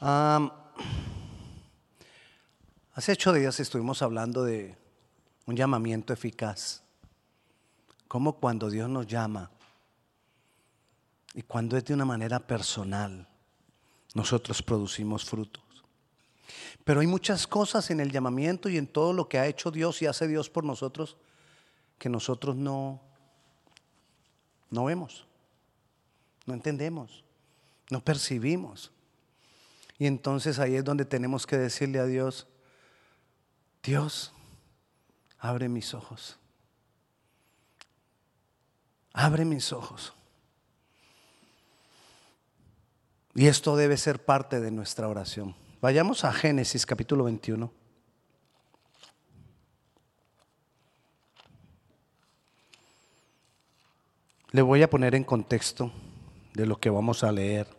hace ocho días estuvimos hablando de un llamamiento eficaz. Como cuando Dios nos llama y cuando es de una manera personal, nosotros producimos frutos. Pero hay muchas cosas en el llamamiento y en todo lo que ha hecho Dios y hace Dios por nosotros que nosotros no, no vemos, no entendemos, no percibimos. Y entonces ahí es donde tenemos que decirle a Dios, Dios, abre mis ojos. Abre mis ojos. Y esto debe ser parte de nuestra oración. Vayamos a Génesis capítulo 21. Le voy a poner en contexto de lo que vamos a leer.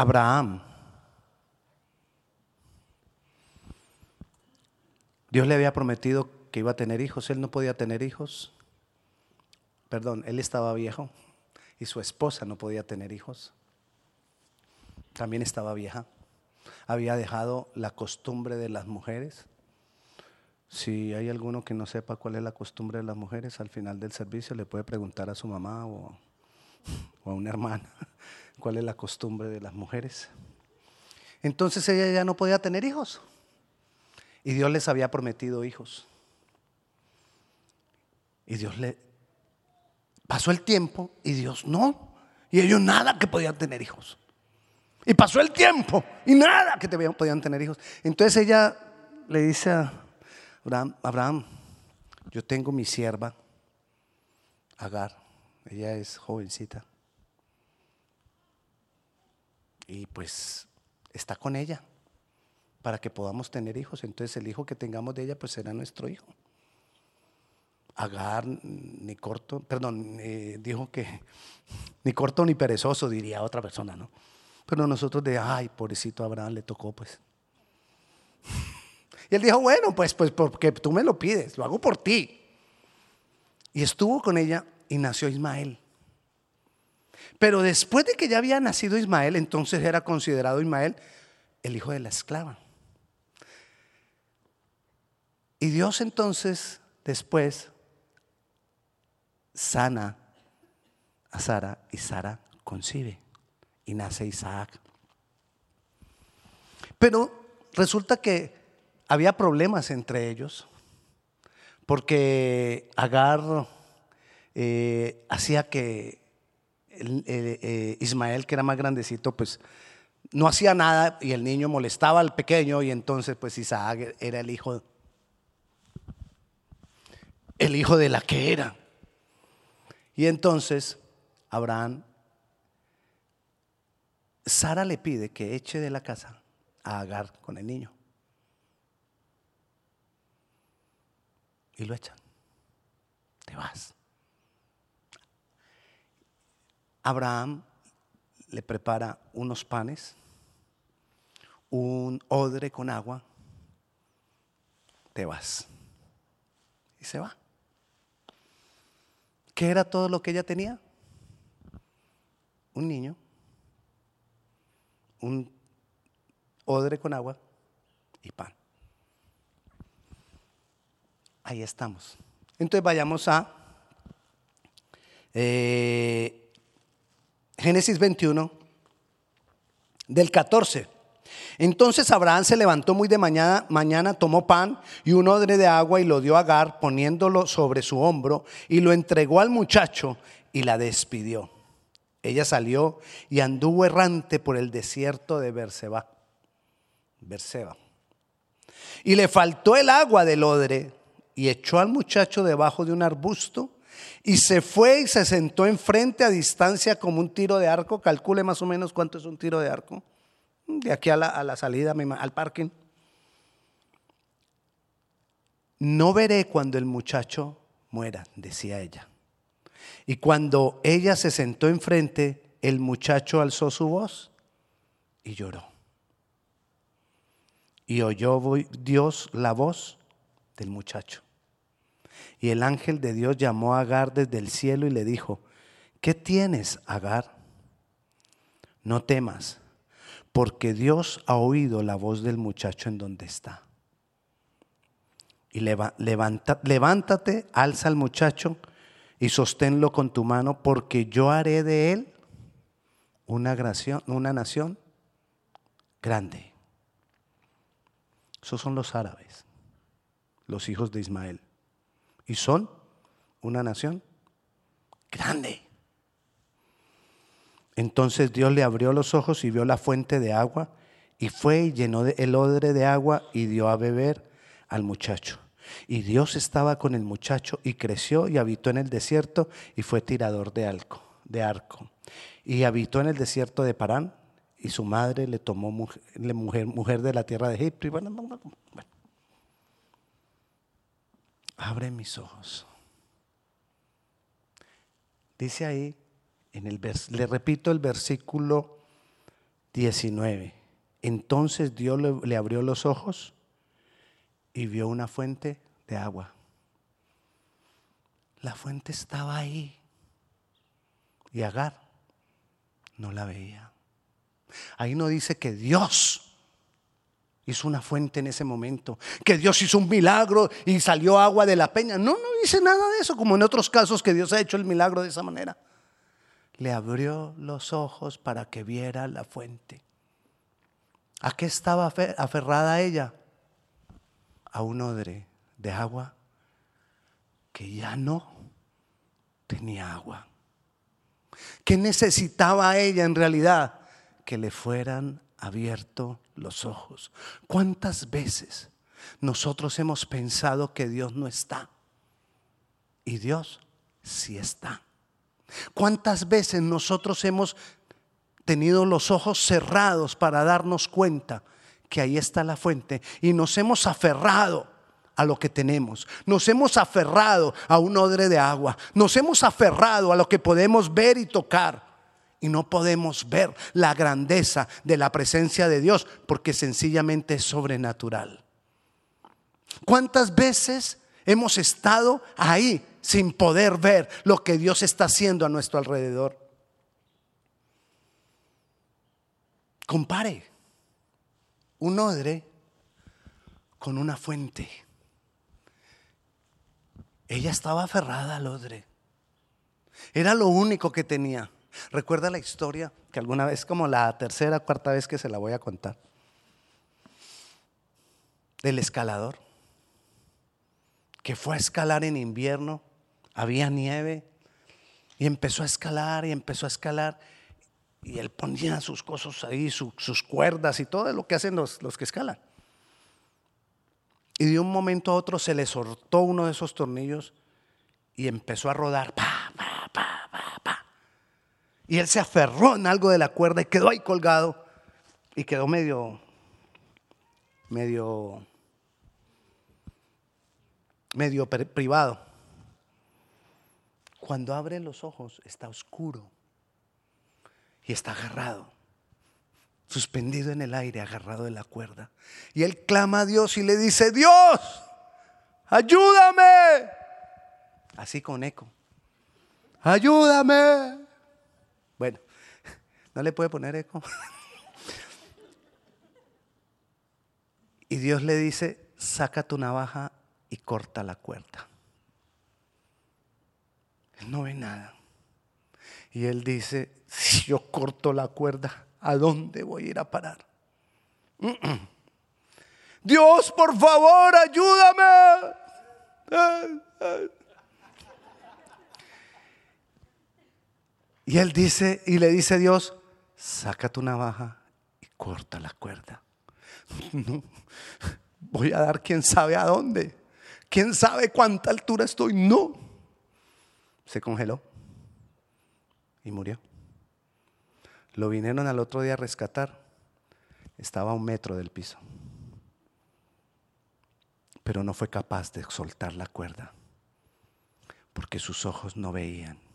Abraham. Dios le había prometido que iba a tener hijos, él no podía tener hijos. Perdón, él estaba viejo y su esposa no podía tener hijos. También estaba vieja. Había dejado la costumbre de las mujeres. Si hay alguno que no sepa cuál es la costumbre de las mujeres, al final del servicio le puede preguntar a su mamá o, o a una hermana cuál es la costumbre de las mujeres. Entonces ella ya no podía tener hijos. Y Dios les había prometido hijos. Y Dios le... Pasó el tiempo y Dios no. Y ellos nada que podían tener hijos. Y pasó el tiempo y nada que podían tener hijos. Entonces ella le dice a Abraham, Abraham, yo tengo mi sierva, Agar. Ella es jovencita. Y pues está con ella para que podamos tener hijos. Entonces el hijo que tengamos de ella pues será nuestro hijo. Agar, ni corto, perdón, dijo que ni corto ni perezoso, diría otra persona, ¿no? Pero nosotros de, ay, pobrecito Abraham le tocó pues. Y él dijo, bueno, pues, pues porque tú me lo pides, lo hago por ti. Y estuvo con ella y nació Ismael. Pero después de que ya había nacido Ismael, entonces era considerado Ismael el hijo de la esclava. Y Dios entonces después sana a Sara y Sara concibe y nace Isaac. Pero resulta que había problemas entre ellos porque Agar eh, hacía que eh, Ismael, que era más grandecito, pues no hacía nada y el niño molestaba al pequeño y entonces pues Isaac era el hijo el hijo de la que era. Y entonces Abraham, Sara le pide que eche de la casa a Agar con el niño. Y lo echan. Te vas. Abraham le prepara unos panes, un odre con agua, te vas. Y se va. ¿Qué era todo lo que ella tenía? Un niño, un odre con agua y pan. Ahí estamos. Entonces vayamos a eh, Génesis 21, del 14. Entonces Abraham se levantó muy de mañana, mañana tomó pan y un odre de agua y lo dio a Agar poniéndolo sobre su hombro y lo entregó al muchacho y la despidió. Ella salió y anduvo errante por el desierto de Berseba. Berseba. Y le faltó el agua del odre y echó al muchacho debajo de un arbusto y se fue y se sentó enfrente a distancia como un tiro de arco. Calcule más o menos cuánto es un tiro de arco de aquí a la, salida, al parking. No veré cuando el muchacho muera, decía ella. Y cuando ella se sentó enfrente, el muchacho alzó su voz y lloró. Y oyó Dios la voz del muchacho. Y el ángel de Dios llamó a Agar desde el cielo y le dijo, ¿qué tienes, Agar? no temas, porque Dios ha oído la voz del muchacho en donde está. Y levántate, alza al muchacho y sosténlo con tu mano, porque yo haré de él una, una nación grande. Esos son los árabes, los hijos de Ismael. Y son una nación grande. Entonces Dios le abrió los ojos y vio la fuente de agua y fue y llenó el odre de agua y dio a beber al muchacho. Y Dios estaba con el muchacho y creció y habitó en el desierto y fue tirador de arco. De arco. Y habitó en el desierto de Parán y su madre le tomó mujer, mujer, de la tierra de Egipto. Y bueno, bueno, abre mis ojos. Dice ahí, en el le repito el versículo 19. Entonces Dios le, abrió los ojos y vio una fuente de agua. La fuente estaba ahí y Agar no la veía. Ahí no dice que Dios hizo una fuente en ese momento, que Dios hizo un milagro y salió agua de la peña. No, no dice nada de eso, como en otros casos que Dios ha hecho el milagro de esa manera. Le abrió los ojos para que viera la fuente. ¿A qué estaba aferrada ella? A un odre de agua que ya no tenía agua. ¿Qué necesitaba ella en realidad? Que le fueran abiertos los ojos. ¿Cuántas veces nosotros hemos pensado que Dios no está? Y Dios sí está. ¿Cuántas veces nosotros hemos tenido los ojos cerrados para darnos cuenta que ahí está la fuente y nos hemos aferrado a lo que tenemos. Nos hemos aferrado a un odre de agua. Nos hemos aferrado a lo que podemos ver y tocar. Y no podemos ver la grandeza de la presencia de Dios porque sencillamente es sobrenatural. ¿Cuántas veces hemos estado ahí sin poder ver lo que Dios está haciendo a nuestro alrededor? Compare un odre con una fuente. Ella estaba aferrada al odre. Era lo único que tenía. Recuerda la historia que alguna vez, como la tercera o cuarta vez que se la voy a contar, del escalador, que fue a escalar en invierno, había nieve, y empezó a escalar y empezó a escalar, y él ponía sus cosas ahí, sus cuerdas y todo lo que hacen los, los que escalan. Y de un momento a otro se le soltó uno de esos tornillos y empezó a rodar. Pa, pa, pa, y él se aferró en algo de la cuerda y quedó ahí colgado. Y quedó medio, medio, medio privado. Cuando abre los ojos está oscuro y está agarrado, suspendido en el aire, agarrado de la cuerda. Y él clama a Dios y le dice, Dios, ayúdame. Así con eco. Ayúdame. Bueno, ¿no le puede poner eco? y Dios le dice, saca tu navaja y corta la cuerda. Él no ve nada. Y él dice, si yo corto la cuerda, ¿a dónde voy a ir a parar? Dios, por favor, ayúdame. Y él dice, y le dice a Dios, saca tu navaja y corta la cuerda. No, voy a dar quién sabe a dónde. ¿Quién sabe cuánta altura estoy? No. Se congeló y murió. Lo vinieron al otro día a rescatar. Estaba a un metro del piso. Pero no fue capaz de soltar la cuerda porque sus ojos no veían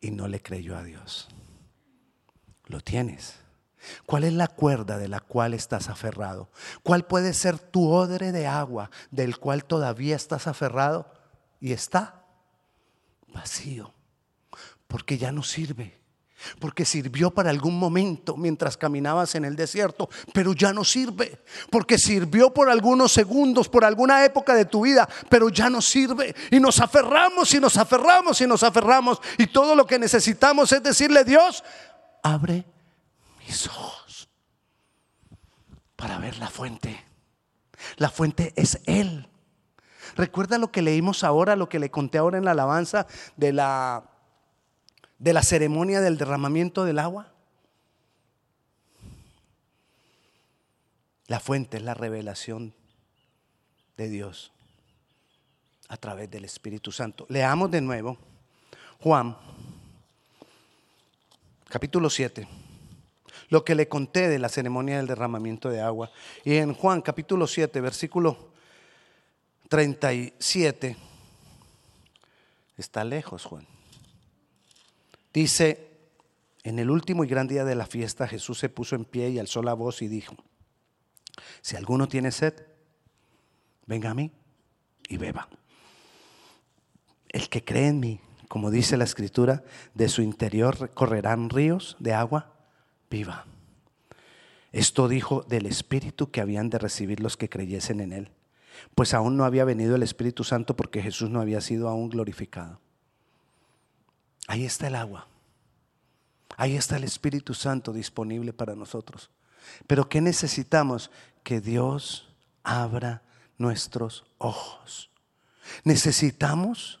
y no le creyó a Dios. Lo tienes. ¿Cuál es la cuerda de la cual estás aferrado? ¿Cuál puede ser tu odre de agua del cual todavía estás aferrado y está vacío? Porque ya no sirve. Porque sirvió para algún momento mientras caminabas en el desierto, pero ya no sirve. Porque sirvió por algunos segundos, por alguna época de tu vida, pero ya no sirve. Y nos aferramos y nos aferramos y nos aferramos. Y todo lo que necesitamos es decirle, Dios, abre mis ojos para ver la fuente. La fuente es Él. Recuerda lo que leímos ahora, lo que le conté ahora en la alabanza de la de la ceremonia del derramamiento del agua? La fuente es la revelación de Dios a través del Espíritu Santo. Leamos de nuevo Juan, capítulo 7, lo que le conté de la ceremonia del derramamiento de agua. Y en Juan, capítulo 7, versículo 37, está lejos Juan. Dice, en el último y gran día de la fiesta Jesús se puso en pie y alzó la voz y dijo, si alguno tiene sed, venga a mí y beba. El que cree en mí, como dice la escritura, de su interior correrán ríos de agua viva. Esto dijo del Espíritu que habían de recibir los que creyesen en Él, pues aún no había venido el Espíritu Santo porque Jesús no había sido aún glorificado. Ahí está el agua. Ahí está el Espíritu Santo disponible para nosotros. Pero ¿qué necesitamos? Que Dios abra nuestros ojos. Necesitamos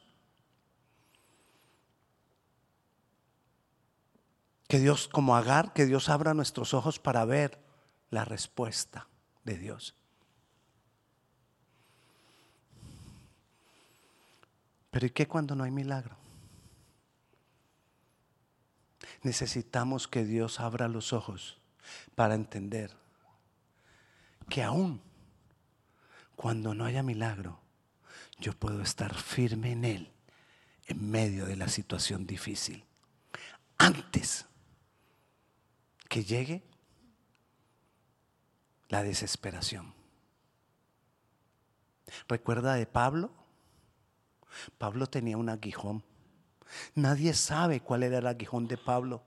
que Dios, como Agar, que Dios abra nuestros ojos para ver la respuesta de Dios. Pero ¿y qué cuando no hay milagro? Necesitamos que Dios abra los ojos para entender que aún cuando no haya milagro, yo puedo estar firme en Él en medio de la situación difícil. Antes que llegue la desesperación. ¿Recuerda de Pablo? Pablo tenía un aguijón Nadie sabe cuál era el aguijón de Pablo.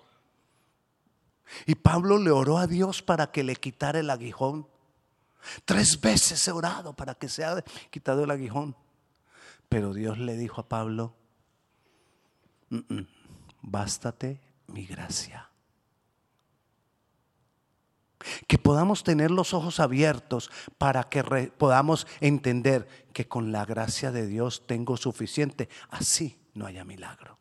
Y Pablo le oró a Dios para que le quitara el aguijón. Tres veces he orado para que sea quitado el aguijón. Pero Dios le dijo a Pablo, bástate mi gracia. Que podamos tener los ojos abiertos para que podamos entender que con la gracia de Dios tengo suficiente. Así no haya milagro.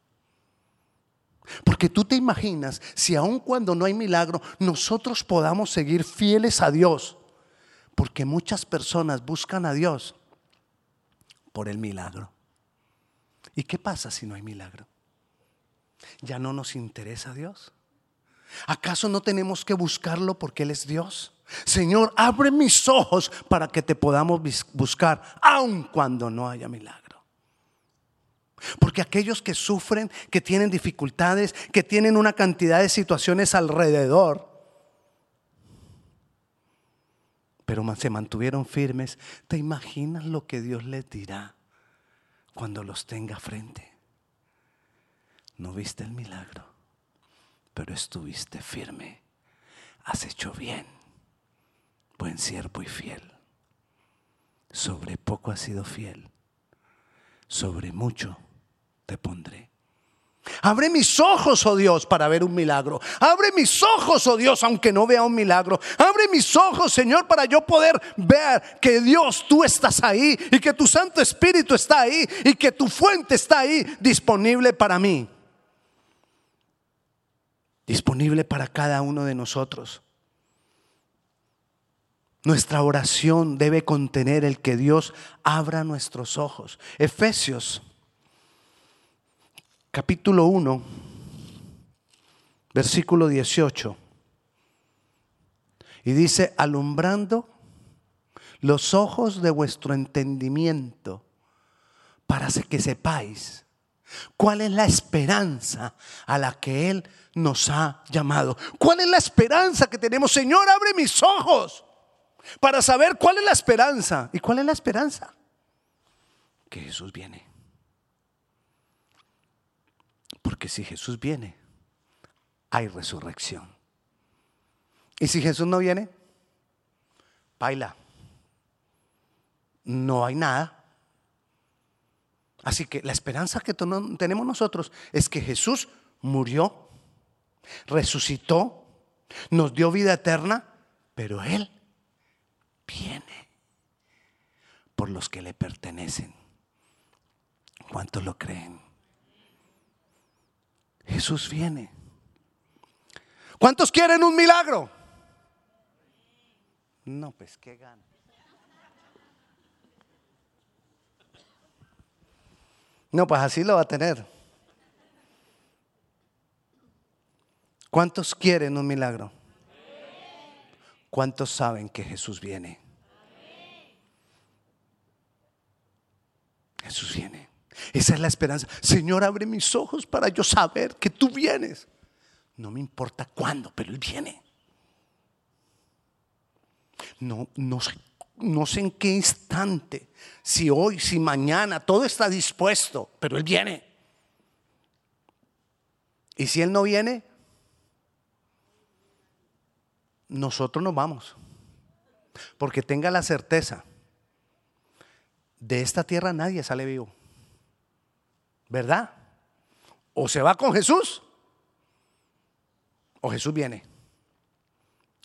Porque tú te imaginas si aun cuando no hay milagro, nosotros podamos seguir fieles a Dios. Porque muchas personas buscan a Dios por el milagro. ¿Y qué pasa si no hay milagro? ¿Ya no nos interesa Dios? ¿Acaso no tenemos que buscarlo porque Él es Dios? Señor, abre mis ojos para que te podamos buscar, aun cuando no haya milagro. Porque aquellos que sufren, que tienen dificultades, que tienen una cantidad de situaciones alrededor, pero se mantuvieron firmes, ¿te imaginas lo que Dios les dirá cuando los tenga frente? No viste el milagro, pero estuviste firme. Has hecho bien, buen siervo y fiel. Sobre poco has sido fiel, sobre mucho te pondré. Abre mis ojos, oh Dios, para ver un milagro. Abre mis ojos, oh Dios, aunque no vea un milagro. Abre mis ojos, Señor, para yo poder ver que Dios, tú estás ahí y que tu Santo Espíritu está ahí y que tu fuente está ahí disponible para mí. Disponible para cada uno de nosotros. Nuestra oración debe contener el que Dios abra nuestros ojos. Efesios capítulo 1, versículo 18. Y dice, alumbrando los ojos de vuestro entendimiento para que sepáis cuál es la esperanza a la que Él nos ha llamado. ¿Cuál es la esperanza que tenemos? Señor, abre mis ojos para saber cuál es la esperanza. ¿Y cuál es la esperanza? Que Jesús viene. Porque si Jesús viene, hay resurrección. ¿Y si Jesús no viene? Baila. No hay nada. Así que la esperanza que tenemos nosotros es que Jesús murió, resucitó, nos dio vida eterna, pero Él viene por los que le pertenecen. ¿Cuántos lo creen? Jesús viene. ¿Cuántos quieren un milagro? No, pues qué gana. No, pues así lo va a tener. ¿Cuántos quieren un milagro? ¿Cuántos saben que Jesús viene? Jesús viene. Esa es la esperanza. Señor, abre mis ojos para yo saber que tú vienes. No me importa cuándo, pero Él viene. No, no, no sé en qué instante, si hoy, si mañana, todo está dispuesto, pero Él viene. Y si Él no viene, nosotros nos vamos. Porque tenga la certeza, de esta tierra nadie sale vivo. ¿Verdad? O se va con Jesús, o Jesús viene.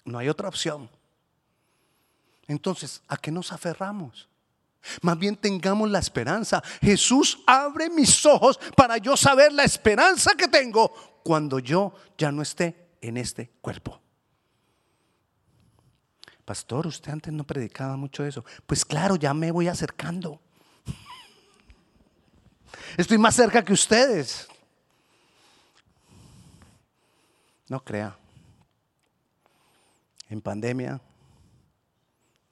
No hay otra opción. Entonces, ¿a qué nos aferramos? Más bien tengamos la esperanza. Jesús abre mis ojos para yo saber la esperanza que tengo cuando yo ya no esté en este cuerpo. Pastor, usted antes no predicaba mucho eso. Pues claro, ya me voy acercando. Estoy más cerca que ustedes. No crea. En pandemia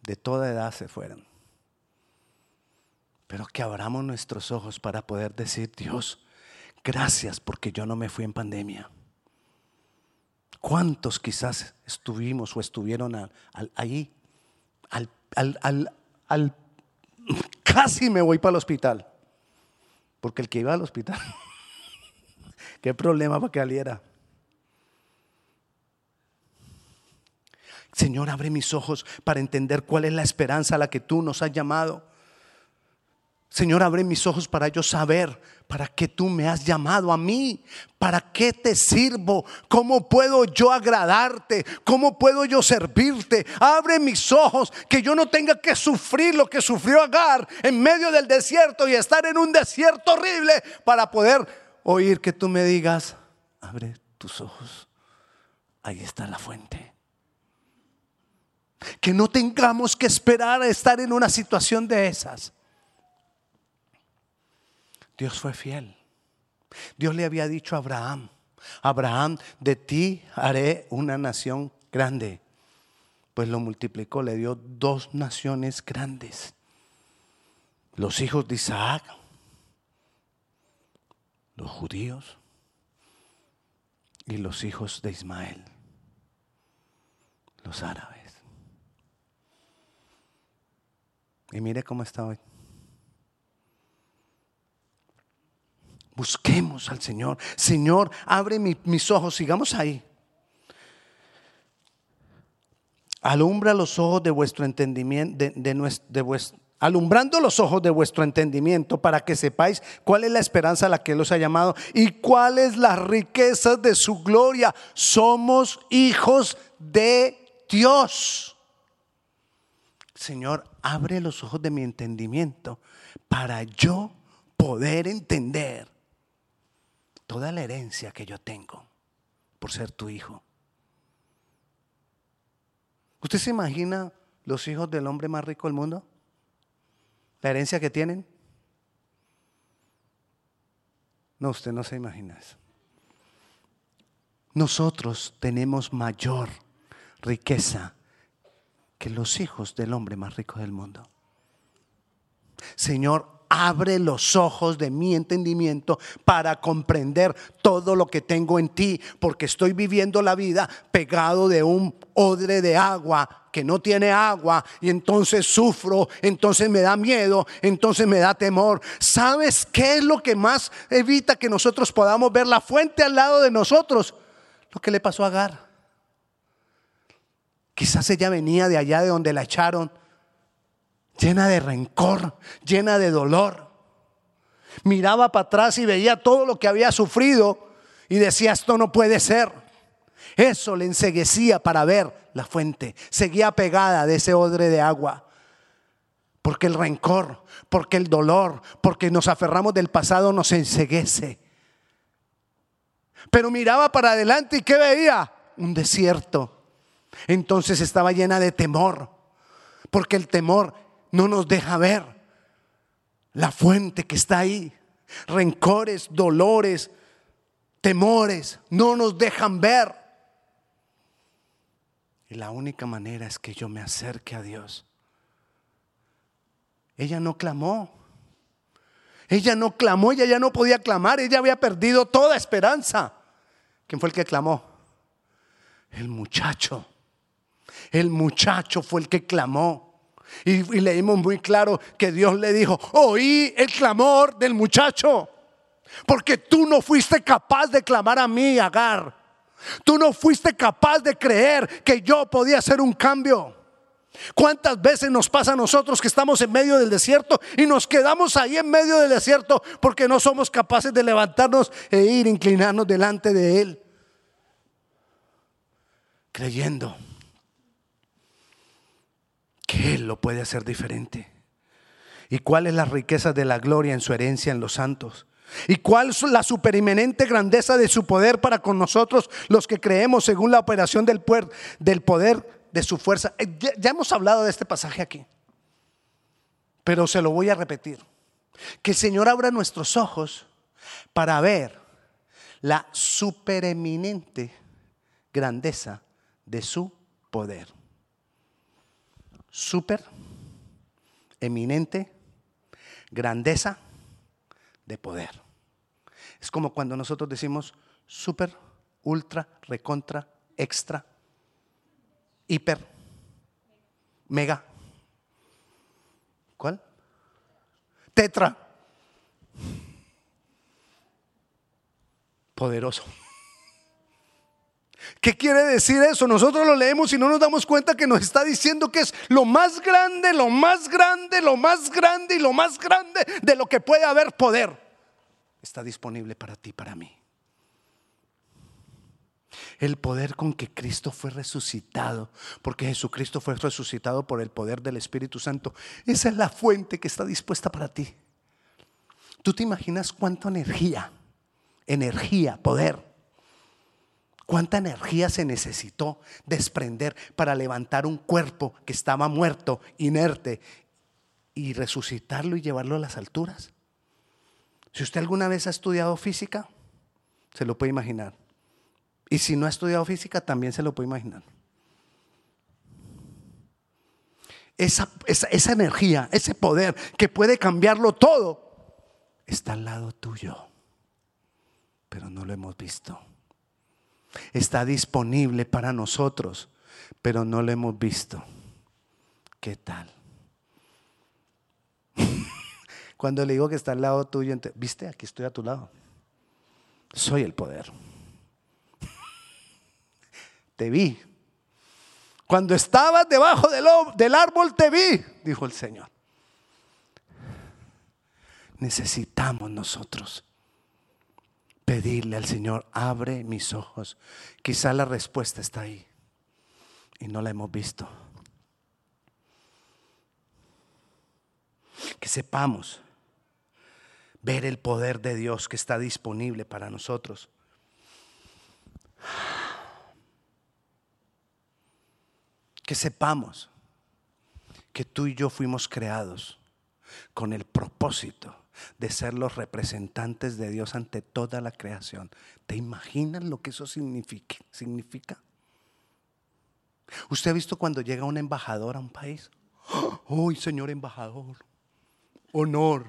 de toda edad se fueron. Pero que abramos nuestros ojos para poder decir, Dios, gracias porque yo no me fui en pandemia. ¿Cuántos quizás estuvimos o estuvieron ahí? Al, al, casi me voy para el hospital. Porque el que iba al hospital, qué problema para que saliera. Señor, abre mis ojos para entender cuál es la esperanza a la que tú nos has llamado. Señor, abre mis ojos para yo saber para qué tú me has llamado a mí, para qué te sirvo, cómo puedo yo agradarte, cómo puedo yo servirte. Abre mis ojos, que yo no tenga que sufrir lo que sufrió Agar en medio del desierto y estar en un desierto horrible para poder oír que tú me digas, abre tus ojos, ahí está la fuente. Que no tengamos que esperar a estar en una situación de esas. Dios fue fiel. Dios le había dicho a Abraham, Abraham, de ti haré una nación grande. Pues lo multiplicó, le dio dos naciones grandes. Los hijos de Isaac, los judíos y los hijos de Ismael, los árabes. Y mire cómo está hoy. Busquemos al Señor. Señor, abre mis ojos. Sigamos ahí. Alumbra los ojos de vuestro entendimiento, alumbrando los ojos de vuestro entendimiento para que sepáis cuál es la esperanza a la que Él os ha llamado y cuáles las riquezas de su gloria. Somos hijos de Dios. Señor, abre los ojos de mi entendimiento para yo poder entender toda la herencia que yo tengo por ser tu hijo. ¿Usted se imagina los hijos del hombre más rico del mundo? ¿La herencia que tienen? No, usted no se imagina eso. Nosotros tenemos mayor riqueza que los hijos del hombre más rico del mundo. Señor, abre los ojos de mi entendimiento para comprender todo lo que tengo en ti, porque estoy viviendo la vida pegado de un odre de agua que no tiene agua y entonces sufro, entonces me da miedo, entonces me da temor. ¿Sabes qué es lo que más evita que nosotros podamos ver la fuente al lado de nosotros? lo que le pasó a Agar. Quizás ella venía de allá de donde la echaron, llena de rencor, llena de dolor. Miraba para atrás y veía todo lo que había sufrido y decía, esto no puede ser. Eso le enseguecía para ver la fuente. Seguía pegada de ese odre de agua. Porque el rencor, porque el dolor, porque nos aferramos del pasado nos enseguece. Pero miraba para adelante y ¿qué veía? Un desierto. Entonces estaba llena de temor. Porque el temor no nos deja ver la fuente que está ahí. Rencores, dolores, temores no nos dejan ver. Y la única manera es que yo me acerque a Dios. Ella no clamó. Ella no clamó, ella ya no podía clamar, ella había perdido toda esperanza. ¿Quién fue el que clamó? El muchacho. El muchacho fue el que clamó. Y, leímos muy claro que Dios le dijo, oí el clamor del muchacho. Porque tú no fuiste capaz de clamar a mí, Agar. Tú no fuiste capaz de creer que yo podía hacer un cambio. ¿Cuántas veces nos pasa a nosotros que estamos en medio del desierto y nos quedamos ahí en medio del desierto porque no somos capaces de levantarnos e ir, inclinarnos delante de Él? Creyendo que Él lo puede hacer diferente. ¿Y cuál es la riqueza de la gloria en su herencia en los santos? ¿Y cuál es la superimenente grandeza de su poder para con nosotros, los que creemos según la operación del, poder de su fuerza? Eh, ya, ya hemos hablado de este pasaje aquí, pero se lo voy a repetir. Que el Señor abra nuestros ojos para ver la supereminente grandeza de su poder. Super, eminente, grandeza de poder. Es como cuando nosotros decimos super, ultra, recontra, extra, hiper, mega. ¿Cuál? Tetra. Poderoso. ¿Qué quiere decir eso? Nosotros lo leemos y no nos damos cuenta que nos está diciendo que es lo más grande, lo más grande, lo más grande y lo más grande de lo que puede haber poder. Está disponible para ti, para mí. El poder con que Cristo fue resucitado, porque Jesucristo fue resucitado por el poder del Espíritu Santo. Esa es la fuente que está dispuesta para ti. ¿Tú te imaginas cuánta energía, energía, poder? ¿Cuánta energía se necesitó desprender para levantar un cuerpo que estaba muerto, inerte, y resucitarlo y llevarlo a las alturas? Si usted alguna vez ha estudiado física, se lo puede imaginar. Y si no ha estudiado física, también se lo puede imaginar. Esa, esa, energía, ese poder que puede cambiarlo todo, está al lado tuyo, pero no lo hemos visto. Está disponible para nosotros, pero no lo hemos visto. ¿Qué tal? Cuando le digo que está al lado tuyo, viste, aquí estoy a tu lado. Soy el poder. Te vi. Cuando estabas debajo del, del árbol, te vi, dijo el Señor. Necesitamos nosotros pedirle al Señor, abre mis ojos. Quizá la respuesta está ahí y no la hemos visto. Que sepamos ver el poder de Dios que está disponible para nosotros. Que sepamos que tú y yo fuimos creados con el propósito de ser los representantes de Dios ante toda la creación. ¿Te imaginas lo que eso significa? ¿Usted ha visto cuando llega un embajador a un país? ¡Uy, señor embajador! Honor.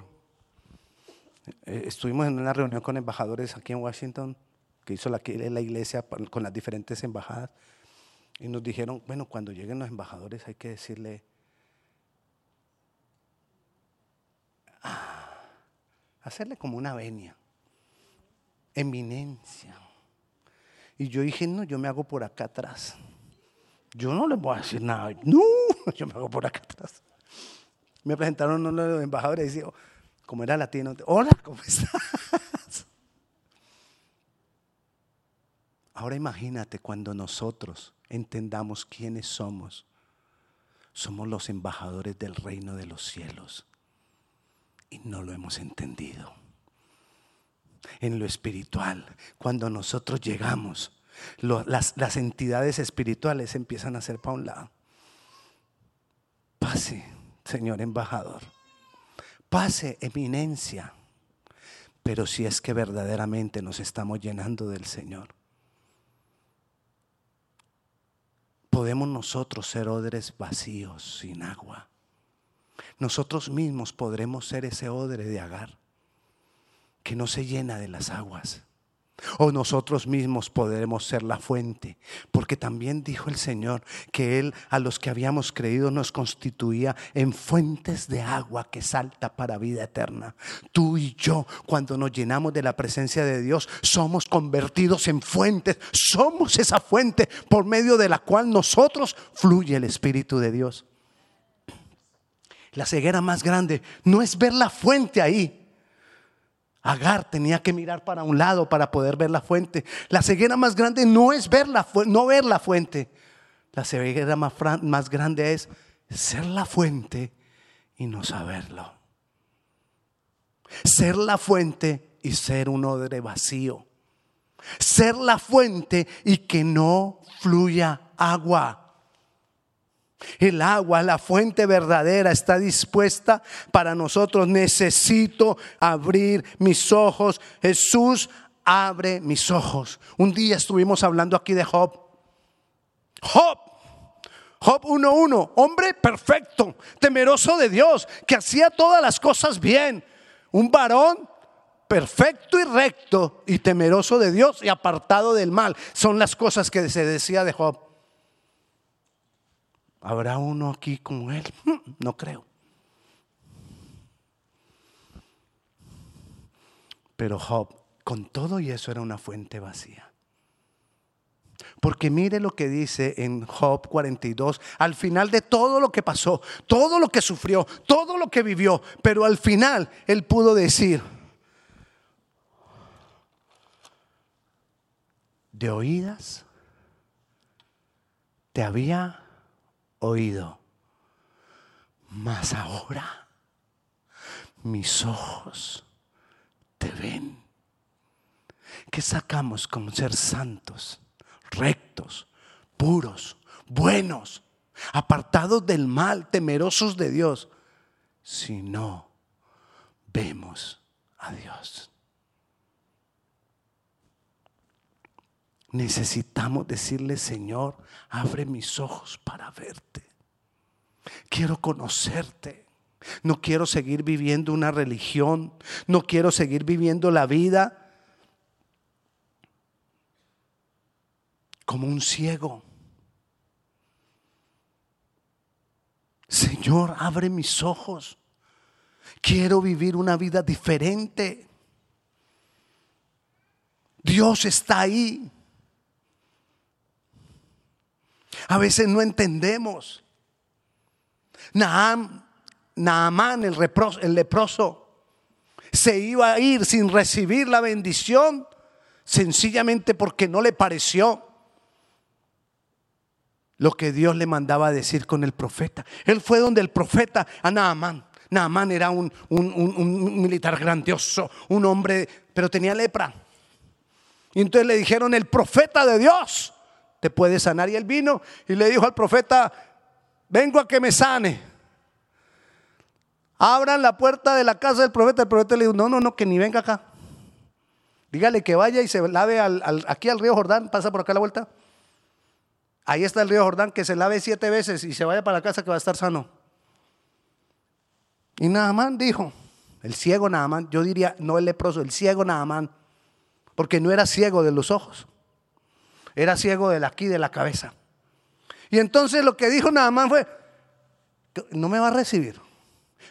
Eh, estuvimos en una reunión con embajadores aquí en Washington, que hizo la, la iglesia con las diferentes embajadas, y nos dijeron, bueno, cuando lleguen los embajadores hay que decirle, hacerle como una venia, eminencia. Y yo dije, no, yo me hago por acá atrás. Yo no les voy a decir nada. No, yo me hago por acá atrás. Me presentaron uno de los embajadores y dijo, como era latino, hola, ¿cómo estás? Ahora imagínate cuando nosotros entendamos quiénes somos. Somos los embajadores del reino de los cielos y no lo hemos entendido. En lo espiritual, cuando nosotros llegamos, las, las entidades espirituales empiezan a ser para un lado. Pase, señor embajador. Pase, eminencia. Pero si es que verdaderamente nos estamos llenando del Señor, podemos nosotros ser odres vacíos, sin agua. Nosotros mismos podremos ser ese odre de agar que no se llena de las aguas. O nosotros mismos podremos ser la fuente, porque también dijo el Señor que Él a los que habíamos creído nos constituía en fuentes de agua que salta para vida eterna. Tú y yo, cuando nos llenamos de la presencia de Dios, somos convertidos en fuentes, somos esa fuente por medio de la cual nosotros fluye el Espíritu de Dios. La ceguera más grande no es ver la fuente ahí, Agar tenía que mirar para un lado para poder ver la fuente. La ceguera más grande no es ver la, no ver la fuente. La ceguera más, más grande es ser la fuente y no saberlo. Ser la fuente y ser un odre vacío. Ser la fuente y que no fluya agua. El agua, la fuente verdadera está dispuesta para nosotros. Necesito abrir mis ojos. Jesús abre mis ojos. Un día estuvimos hablando aquí de Job. Job. Job 1.1, hombre perfecto, temeroso de Dios, que hacía todas las cosas bien. Un varón perfecto y recto y temeroso de Dios y apartado del mal. Son las cosas que se decía de Job. ¿Habrá uno aquí como él? No creo. Pero Job, con todo y eso, era una fuente vacía. Porque mire lo que dice en Job 42, al final de todo lo que pasó, todo lo que sufrió, todo lo que vivió, pero al final él pudo decir, de oídas te había oído. Mas ahora mis ojos te ven. ¿Qué sacamos con ser santos, rectos, puros, buenos, apartados del mal, temerosos de Dios, si no vemos a Dios? Necesitamos decirle, Señor, abre mis ojos para verte. Quiero conocerte. No quiero seguir viviendo una religión. No quiero seguir viviendo la vida como un ciego. Señor, abre mis ojos. Quiero vivir una vida diferente. Dios está ahí. A veces no entendemos. Naam, Naamán, el, leproso, se iba a ir sin recibir la bendición sencillamente porque no le pareció lo que Dios le mandaba decir con el profeta. Él fue donde el profeta, a Naamán. Naamán era un, militar grandioso, un hombre, pero tenía lepra. Y entonces le dijeron, el profeta de Dios te puede sanar. Y él vino y le dijo al profeta, vengo a que me sane. Abran la puerta de la casa del profeta. El profeta le dijo, no, no, no, que ni venga acá. Dígale que vaya y se lave aquí al río Jordán, pasa por acá la vuelta. Ahí está el río Jordán, que se lave siete veces y se vaya para la casa que va a estar sano. Y Naamán dijo, el ciego Naamán, yo diría, no el leproso, el ciego Naamán, porque no era ciego de los ojos. Era ciego de aquí, de la cabeza. Y entonces lo que dijo nada más fue, no me va a recibir,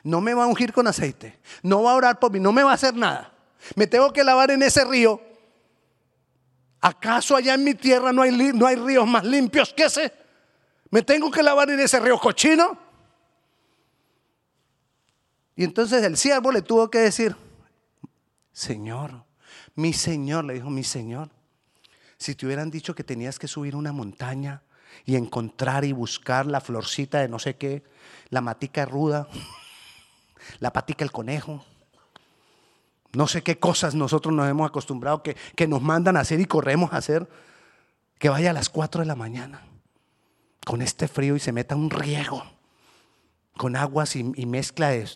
no me va a ungir con aceite, no va a orar por mí, no me va a hacer nada. Me tengo que lavar en ese río ¿Acaso allá en mi tierra no hay, no hay ríos más limpios que ese? ¿Me tengo que lavar en ese río cochino? Y entonces el siervo le tuvo que decir, Señor, mi Señor, le dijo, mi Señor, si te hubieran dicho que tenías que subir una montaña y encontrar y buscar la florcita de no sé qué, la matica ruda, la patica el conejo, no sé qué cosas nosotros nos hemos acostumbrado que, que nos mandan a hacer y corremos a hacer, que vaya a las 4 de la mañana con este frío y se meta un riego con aguas y, y mezcla de...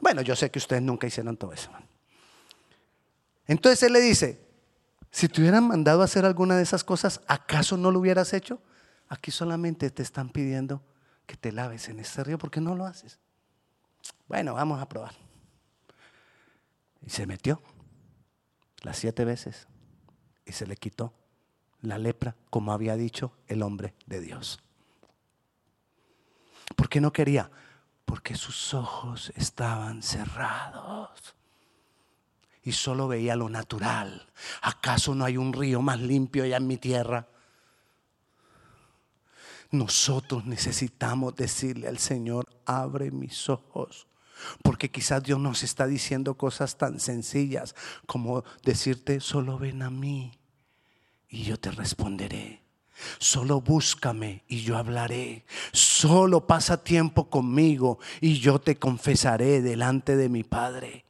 Bueno, yo sé que ustedes nunca hicieron todo eso. Entonces él le dice, si te hubieran mandado hacer alguna de esas cosas, ¿acaso no lo hubieras hecho? Aquí solamente te están pidiendo que te laves en este río, ¿por qué no lo haces? Bueno, vamos a probar. Y se metió las siete veces y se le quitó la lepra, como había dicho el hombre de Dios. ¿Por qué no quería? Porque sus ojos estaban cerrados y solo veía lo natural. ¿Acaso no hay un río más limpio allá en mi tierra? Nosotros necesitamos decirle al Señor, abre mis ojos. Porque quizás Dios nos está diciendo cosas tan sencillas como decirte, solo ven a mí y yo te responderé. Solo búscame y yo hablaré. Solo pasa tiempo conmigo y yo te confesaré delante de mi Padre.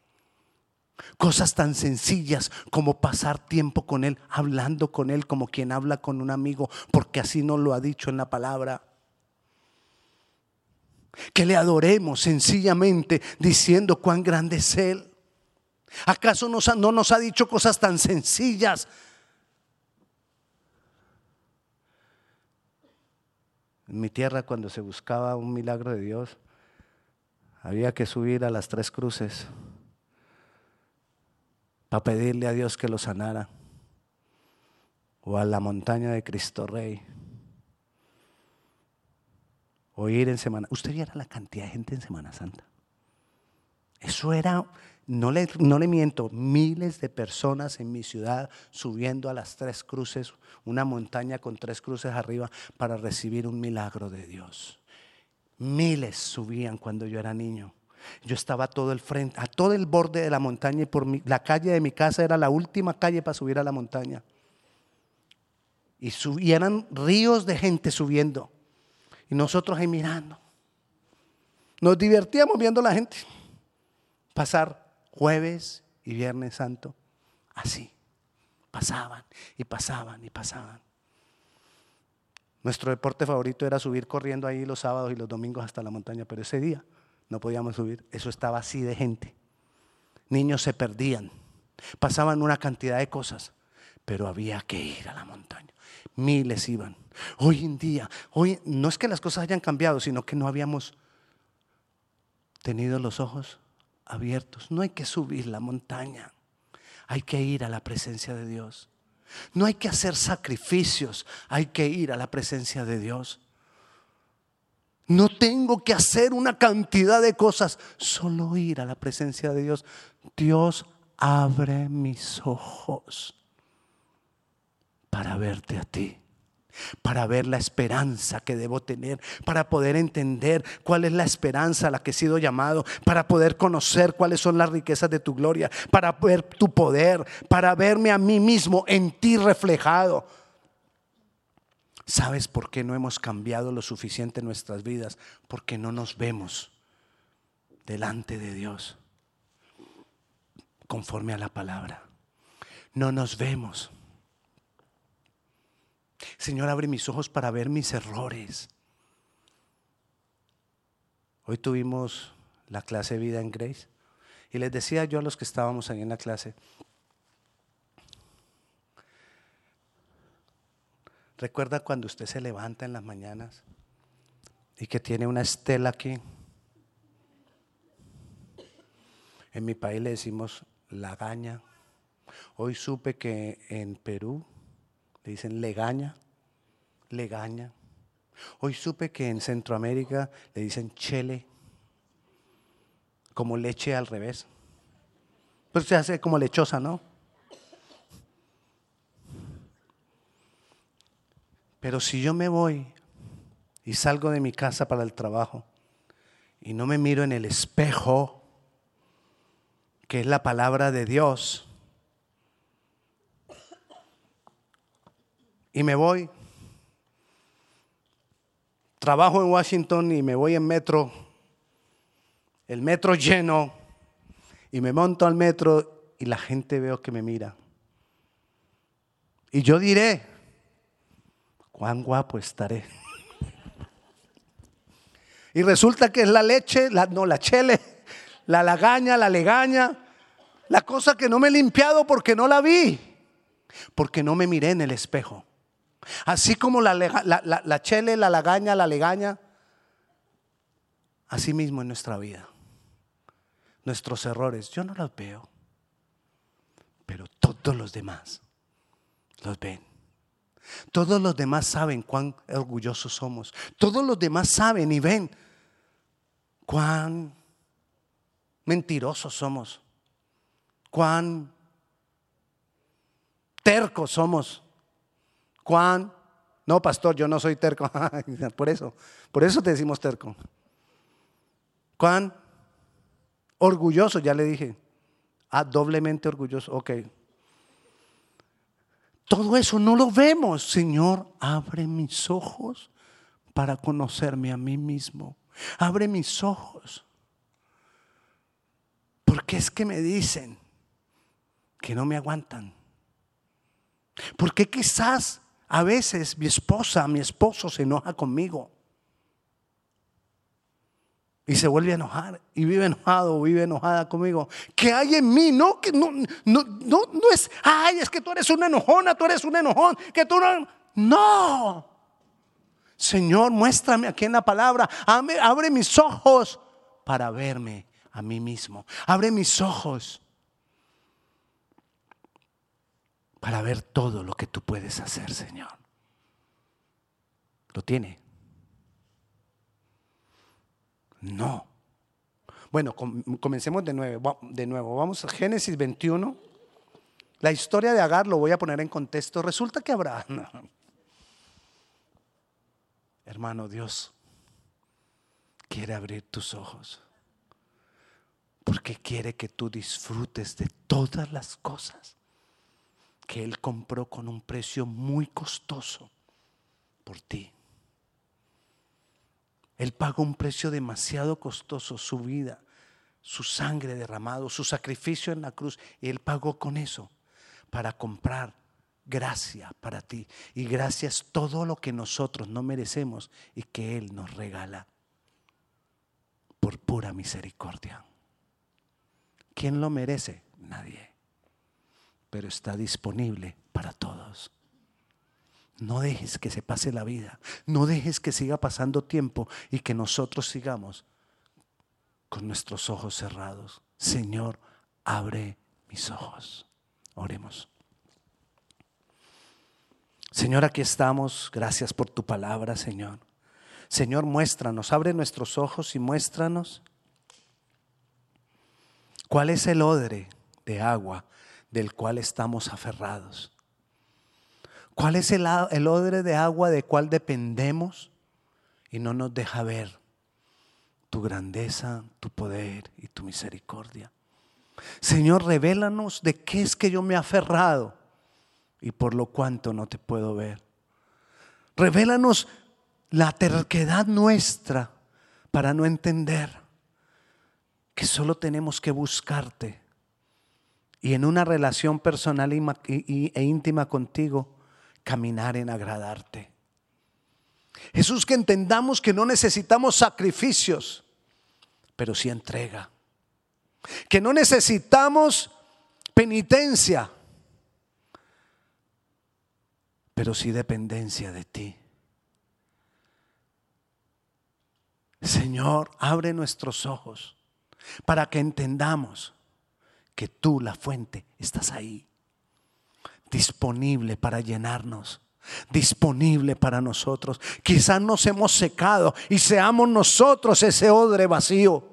Cosas tan sencillas como pasar tiempo con Él, hablando con Él como quien habla con un amigo, porque así nos lo ha dicho en la palabra. Que le adoremos sencillamente diciendo cuán grande es Él. ¿Acaso no nos ha dicho cosas tan sencillas? En mi tierra cuando se buscaba un milagro de Dios, había que subir a las tres cruces para pedirle a Dios que lo sanara. O a la montaña de Cristo Rey. O ir en Semana. Usted viera la cantidad de gente en Semana Santa. Eso era, no le, no le miento, miles de personas en mi ciudad subiendo a las tres cruces, una montaña con tres cruces arriba para recibir un milagro de Dios. Miles subían cuando yo era niño. Yo estaba todo el frente, a todo el borde de la montaña y por la calle de mi casa era la última calle para subir a la montaña. Y, y eran ríos de gente subiendo. Y nosotros ahí mirando. Nos divertíamos viendo a la gente pasar jueves y viernes santo así. Pasaban y pasaban y pasaban. Nuestro deporte favorito era subir corriendo ahí los sábados y los domingos hasta la montaña, pero ese día no podíamos subir. Eso estaba así de gente. Niños se perdían, pasaban una cantidad de cosas, pero había que ir a la montaña. Miles iban. Hoy en día, hoy no es que las cosas hayan cambiado, sino que no habíamos tenido los ojos abiertos. No hay que subir la montaña, hay que ir a la presencia de Dios. No hay que hacer sacrificios, hay que ir a la presencia de Dios. No tengo que hacer una cantidad de cosas, solo ir a la presencia de Dios. Dios abre mis ojos para verte a ti, para ver la esperanza que debo tener, para poder entender cuál es la esperanza a la que he sido llamado, para poder conocer cuáles son las riquezas de tu gloria, para ver tu poder, para verme a mí mismo en ti reflejado ¿Sabes por qué no hemos cambiado lo suficiente en nuestras vidas? Porque no nos vemos delante de Dios conforme a la palabra. No nos vemos. Señor, abre mis ojos para ver mis errores. Hoy tuvimos la clase Vida en Grace y les decía yo a los que estábamos ahí en la clase, ¿Recuerda cuando usted se levanta en las mañanas y que tiene una estela aquí? En mi país le decimos lagaña. Hoy supe que en Perú le dicen legaña, legaña. Hoy supe que en Centroamérica le dicen chele, como leche al revés. Pues se hace como lechosa, ¿no? Pero si yo me voy y salgo de mi casa para el trabajo y no me miro en el espejo, que es la palabra de Dios, y me voy, trabajo en Washington y me voy en metro, el metro lleno, y me monto al metro y la gente veo que me mira. Y yo diré, cuán guapo estaré. Y resulta que es la leche, no la chele, la lagaña, la legaña, la cosa que no me he limpiado porque no la vi, porque no me miré en el espejo. Así como la, la, la chele, la lagaña, la legaña, así mismo en nuestra vida. Nuestros errores, yo no los veo, pero todos los demás los ven. Todos los demás saben cuán orgullosos somos. Todos los demás saben y ven cuán mentirosos somos. Cuán tercos somos. Cuán no, pastor, yo no soy terco. por eso, por eso te decimos terco. Cuán orgulloso, ya le dije. Ah, doblemente orgulloso. Ok, todo eso no lo vemos. Señor, abre mis ojos para conocerme a mí mismo. Abre mis ojos. Porque es que me dicen que no me aguantan. Porque quizás a veces mi esposa, mi esposo se enoja conmigo y se vuelve a enojar y vive enojado vive enojada conmigo. ¿Qué hay en mí? No, que no, no, no, no es, ay, es que tú eres una enojona, tú eres un enojón, que tú no. No. Señor, muéstrame aquí en la palabra. Abre mis ojos para verme a mí mismo. Abre mis ojos para ver todo lo que tú puedes hacer, Señor. Lo tiene. No. Bueno, comencemos de nuevo, de nuevo. Vamos a Génesis 21. La historia de Agar lo voy a poner en contexto. Resulta que Abraham, hermano Dios, quiere abrir tus ojos. Porque quiere que tú disfrutes de todas las cosas que Él compró con un precio muy costoso por ti. Él pagó un precio demasiado costoso, su vida, su sangre derramado, su sacrificio en la cruz. Y Él pagó con eso para comprar gracia para ti. Y gracias todo lo que nosotros no merecemos y que Él nos regala por pura misericordia. ¿Quién lo merece? Nadie. Pero está disponible para todos. No dejes que se pase la vida. No dejes que siga pasando tiempo y que nosotros sigamos con nuestros ojos cerrados. Señor, abre mis ojos. Oremos. Señor, aquí estamos. Gracias por tu palabra, Señor. Señor, muéstranos, abre nuestros ojos y muéstranos cuál es el odre de agua del cual estamos aferrados. ¿Cuál es el, odre de agua de cual dependemos y no nos deja ver tu grandeza, tu poder y tu misericordia? Señor, revélanos de qué es que yo me he aferrado y por lo cuanto no te puedo ver. Revélanos la terquedad nuestra para no entender que solo tenemos que buscarte y en una relación personal e íntima contigo caminar en agradarte. Jesús, que entendamos que no necesitamos sacrificios, pero sí entrega. Que no necesitamos penitencia, pero sí dependencia de ti. Señor, abre nuestros ojos para que entendamos que tú, la fuente, estás ahí disponible para llenarnos disponible para nosotros. Quizás nos hemos secado y seamos nosotros ese odre vacío.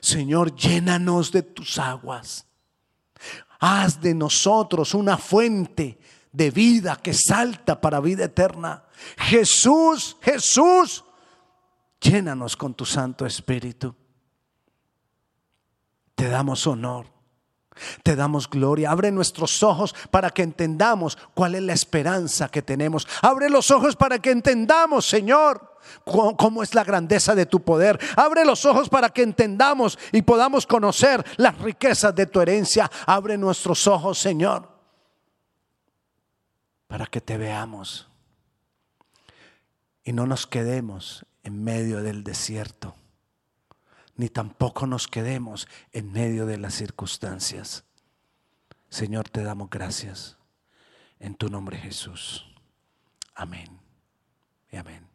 Señor, llénanos de tus aguas. Haz de nosotros una fuente de vida que salta para vida eterna. Jesús, Jesús, llénanos con tu Santo Espíritu. Te damos honor. Te damos gloria. Abre nuestros ojos para que entendamos cuál es la esperanza que tenemos. Abre los ojos para que entendamos, Señor, cómo es la grandeza de tu poder. Abre los ojos para que entendamos y podamos conocer las riquezas de tu herencia. Abre nuestros ojos, Señor, para que te veamos y no nos quedemos en medio del desierto ni tampoco nos quedemos en medio de las circunstancias. Señor, te damos gracias en tu nombre Jesús. Amén. Y amén.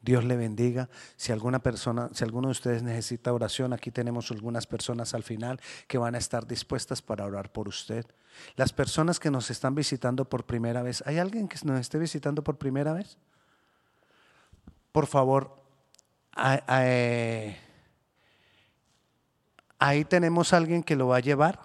Dios le bendiga. Si alguna persona, si alguno de ustedes necesita oración, aquí tenemos algunas personas al final que van a estar dispuestas para orar por usted. Las personas que nos están visitando por primera vez, ¿hay alguien que nos esté visitando por primera vez? Por favor, ahí tenemos a alguien que lo va a llevar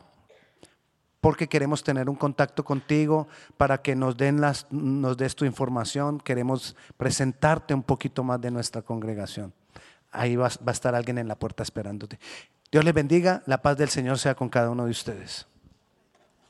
porque queremos tener un contacto contigo para que nos, den las, nos des tu información, queremos presentarte un poquito más de nuestra congregación. Ahí va, va a estar alguien en la puerta esperándote. Dios les bendiga, la paz del Señor sea con cada uno de ustedes.